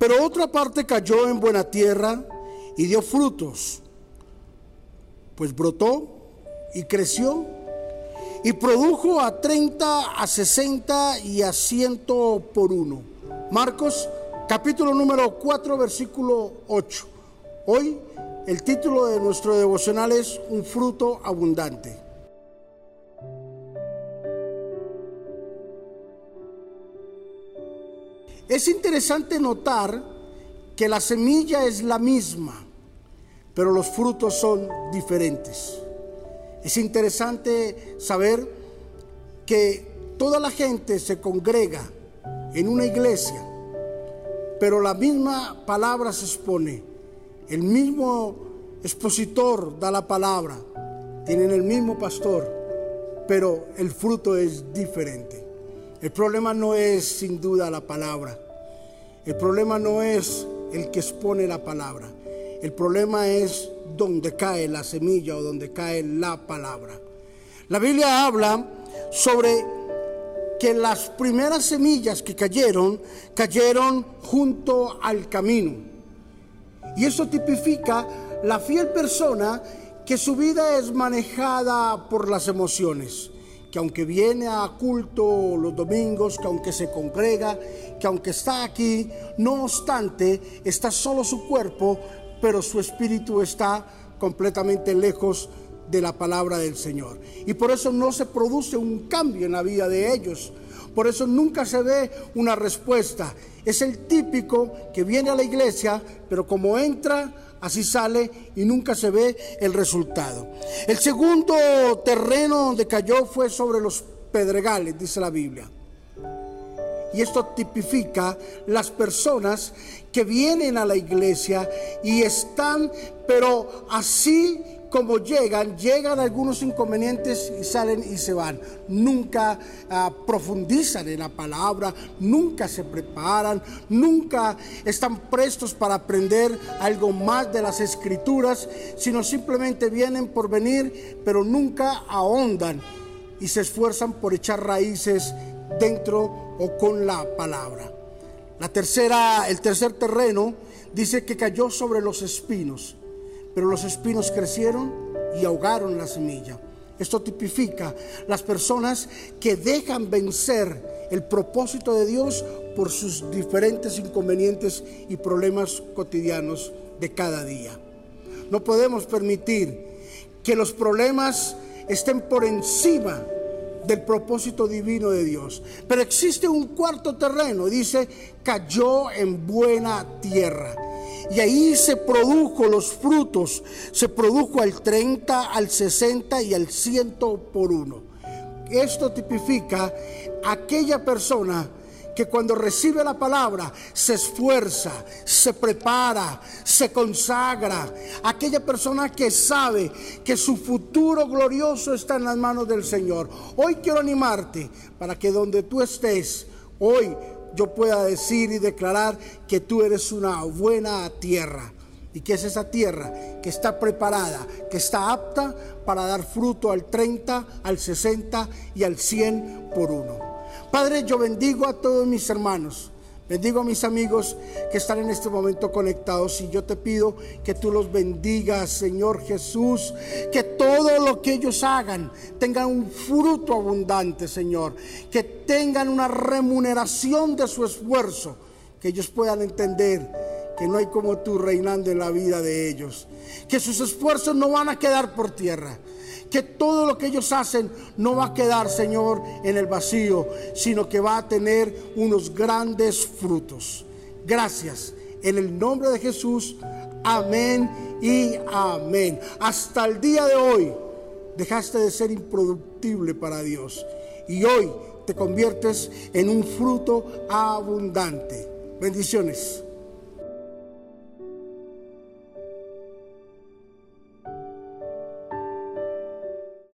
Pero otra parte cayó en buena tierra y dio frutos, pues brotó y creció y produjo a 30, a 60 y a 100 por uno. Marcos capítulo número 4 versículo 8. Hoy el título de nuestro devocional es Un fruto abundante. Es interesante notar que la semilla es la misma, pero los frutos son diferentes. Es interesante saber que toda la gente se congrega en una iglesia, pero la misma palabra se expone, el mismo expositor da la palabra, tienen el mismo pastor, pero el fruto es diferente. El problema no es sin duda la palabra. El problema no es el que expone la palabra. El problema es donde cae la semilla o donde cae la palabra. La Biblia habla sobre que las primeras semillas que cayeron, cayeron junto al camino. Y eso tipifica la fiel persona que su vida es manejada por las emociones que aunque viene a culto los domingos, que aunque se congrega, que aunque está aquí, no obstante, está solo su cuerpo, pero su espíritu está completamente lejos de la palabra del Señor. Y por eso no se produce un cambio en la vida de ellos. Por eso nunca se ve una respuesta. Es el típico que viene a la iglesia, pero como entra así sale y nunca se ve el resultado. El segundo terreno donde cayó fue sobre los pedregales, dice la Biblia. Y esto tipifica las personas que vienen a la iglesia y están, pero así como llegan, llegan algunos inconvenientes y salen y se van. Nunca ah, profundizan en la palabra, nunca se preparan, nunca están prestos para aprender algo más de las escrituras, sino simplemente vienen por venir, pero nunca ahondan y se esfuerzan por echar raíces dentro o con la palabra. La tercera, el tercer terreno dice que cayó sobre los espinos pero los espinos crecieron y ahogaron la semilla. Esto tipifica las personas que dejan vencer el propósito de Dios por sus diferentes inconvenientes y problemas cotidianos de cada día. No podemos permitir que los problemas estén por encima del propósito divino de Dios. Pero existe un cuarto terreno, dice, cayó en buena tierra. Y ahí se produjo los frutos, se produjo al 30, al 60 y al 100 por uno. Esto tipifica aquella persona que cuando recibe la palabra se esfuerza, se prepara, se consagra. Aquella persona que sabe que su futuro glorioso está en las manos del Señor. Hoy quiero animarte para que donde tú estés, hoy yo pueda decir y declarar que tú eres una buena tierra. ¿Y que es esa tierra? Que está preparada, que está apta para dar fruto al 30, al 60 y al 100 por uno. Padre, yo bendigo a todos mis hermanos. Bendigo a mis amigos que están en este momento conectados y yo te pido que tú los bendigas, Señor Jesús, que todo lo que ellos hagan tengan un fruto abundante, Señor, que tengan una remuneración de su esfuerzo, que ellos puedan entender que no hay como tú reinando en la vida de ellos, que sus esfuerzos no van a quedar por tierra, que todo lo que ellos hacen no va a quedar, Señor, en el vacío, sino que va a tener unos grandes frutos. Gracias. En el nombre de Jesús. Amén y amén. Hasta el día de hoy dejaste de ser improductible para Dios y hoy te conviertes en un fruto abundante. Bendiciones.